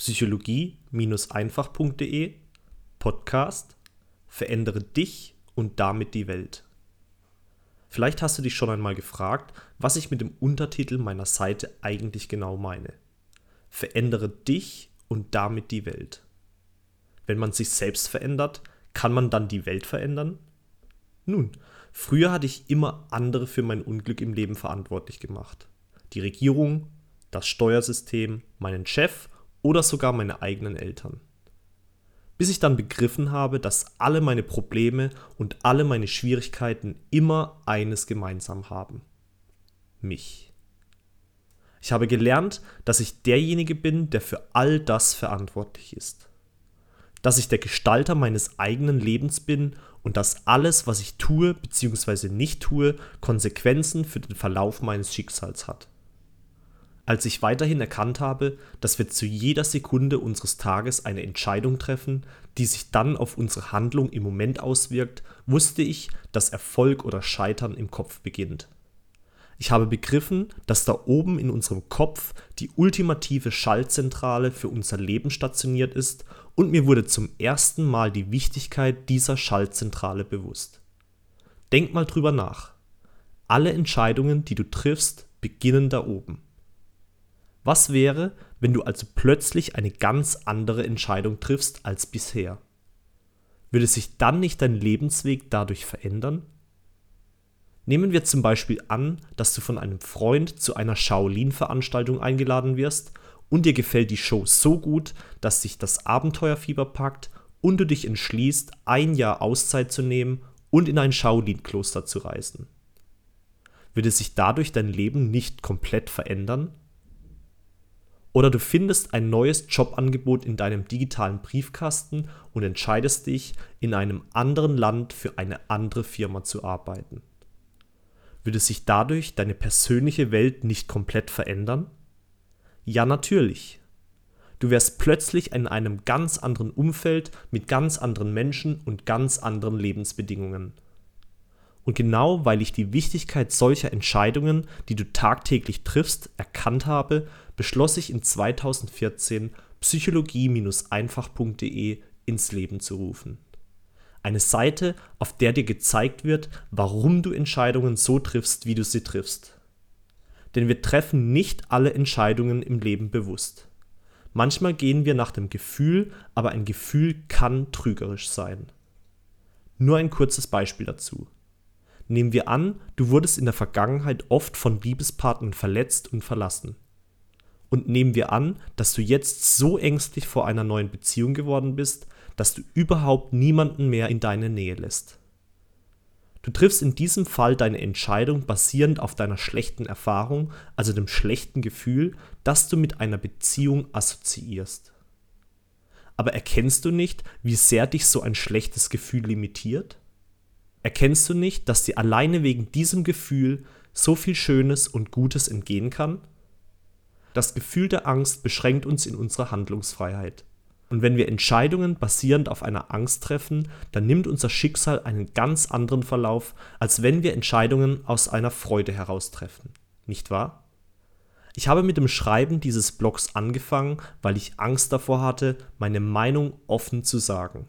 psychologie-einfach.de Podcast Verändere dich und damit die Welt. Vielleicht hast du dich schon einmal gefragt, was ich mit dem Untertitel meiner Seite eigentlich genau meine. Verändere dich und damit die Welt. Wenn man sich selbst verändert, kann man dann die Welt verändern? Nun, früher hatte ich immer andere für mein Unglück im Leben verantwortlich gemacht. Die Regierung, das Steuersystem, meinen Chef oder sogar meine eigenen Eltern. Bis ich dann begriffen habe, dass alle meine Probleme und alle meine Schwierigkeiten immer eines gemeinsam haben. Mich. Ich habe gelernt, dass ich derjenige bin, der für all das verantwortlich ist. Dass ich der Gestalter meines eigenen Lebens bin und dass alles, was ich tue bzw. nicht tue, Konsequenzen für den Verlauf meines Schicksals hat als ich weiterhin erkannt habe, dass wir zu jeder Sekunde unseres Tages eine Entscheidung treffen, die sich dann auf unsere Handlung im Moment auswirkt, wusste ich, dass Erfolg oder Scheitern im Kopf beginnt. Ich habe begriffen, dass da oben in unserem Kopf die ultimative Schaltzentrale für unser Leben stationiert ist und mir wurde zum ersten Mal die Wichtigkeit dieser Schaltzentrale bewusst. Denk mal drüber nach. Alle Entscheidungen, die du triffst, beginnen da oben. Was wäre, wenn du also plötzlich eine ganz andere Entscheidung triffst als bisher? Würde sich dann nicht dein Lebensweg dadurch verändern? Nehmen wir zum Beispiel an, dass du von einem Freund zu einer Shaolin-Veranstaltung eingeladen wirst und dir gefällt die Show so gut, dass sich das Abenteuerfieber packt und du dich entschließt, ein Jahr Auszeit zu nehmen und in ein Shaolin-Kloster zu reisen. Würde sich dadurch dein Leben nicht komplett verändern? Oder du findest ein neues Jobangebot in deinem digitalen Briefkasten und entscheidest dich, in einem anderen Land für eine andere Firma zu arbeiten. Würde sich dadurch deine persönliche Welt nicht komplett verändern? Ja, natürlich. Du wärst plötzlich in einem ganz anderen Umfeld mit ganz anderen Menschen und ganz anderen Lebensbedingungen. Und genau weil ich die Wichtigkeit solcher Entscheidungen, die du tagtäglich triffst, erkannt habe, beschloss ich in 2014 psychologie-einfach.de ins Leben zu rufen. Eine Seite, auf der dir gezeigt wird, warum du Entscheidungen so triffst, wie du sie triffst. Denn wir treffen nicht alle Entscheidungen im Leben bewusst. Manchmal gehen wir nach dem Gefühl, aber ein Gefühl kann trügerisch sein. Nur ein kurzes Beispiel dazu. Nehmen wir an, du wurdest in der Vergangenheit oft von Liebespartnern verletzt und verlassen. Und nehmen wir an, dass du jetzt so ängstlich vor einer neuen Beziehung geworden bist, dass du überhaupt niemanden mehr in deine Nähe lässt. Du triffst in diesem Fall deine Entscheidung basierend auf deiner schlechten Erfahrung, also dem schlechten Gefühl, das du mit einer Beziehung assoziierst. Aber erkennst du nicht, wie sehr dich so ein schlechtes Gefühl limitiert? Erkennst du nicht, dass dir alleine wegen diesem Gefühl so viel Schönes und Gutes entgehen kann? Das Gefühl der Angst beschränkt uns in unserer Handlungsfreiheit. Und wenn wir Entscheidungen basierend auf einer Angst treffen, dann nimmt unser Schicksal einen ganz anderen Verlauf, als wenn wir Entscheidungen aus einer Freude heraus treffen. Nicht wahr? Ich habe mit dem Schreiben dieses Blogs angefangen, weil ich Angst davor hatte, meine Meinung offen zu sagen.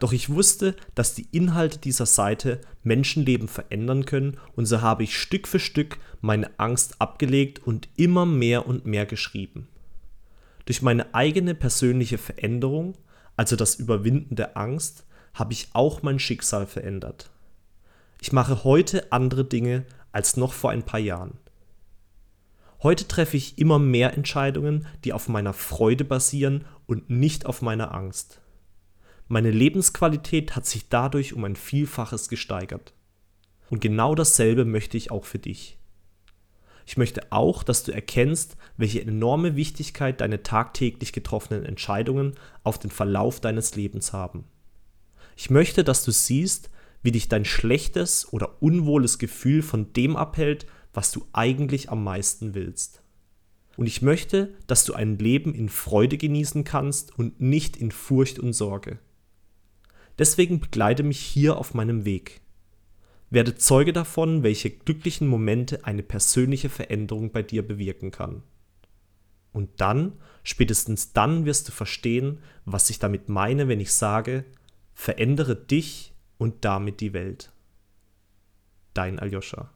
Doch ich wusste, dass die Inhalte dieser Seite Menschenleben verändern können und so habe ich Stück für Stück meine Angst abgelegt und immer mehr und mehr geschrieben. Durch meine eigene persönliche Veränderung, also das Überwinden der Angst, habe ich auch mein Schicksal verändert. Ich mache heute andere Dinge als noch vor ein paar Jahren. Heute treffe ich immer mehr Entscheidungen, die auf meiner Freude basieren und nicht auf meiner Angst. Meine Lebensqualität hat sich dadurch um ein Vielfaches gesteigert. Und genau dasselbe möchte ich auch für dich. Ich möchte auch, dass du erkennst, welche enorme Wichtigkeit deine tagtäglich getroffenen Entscheidungen auf den Verlauf deines Lebens haben. Ich möchte, dass du siehst, wie dich dein schlechtes oder unwohles Gefühl von dem abhält, was du eigentlich am meisten willst. Und ich möchte, dass du ein Leben in Freude genießen kannst und nicht in Furcht und Sorge. Deswegen begleite mich hier auf meinem Weg. Werde Zeuge davon, welche glücklichen Momente eine persönliche Veränderung bei dir bewirken kann. Und dann, spätestens dann wirst du verstehen, was ich damit meine, wenn ich sage, verändere dich und damit die Welt. Dein Aljoscha.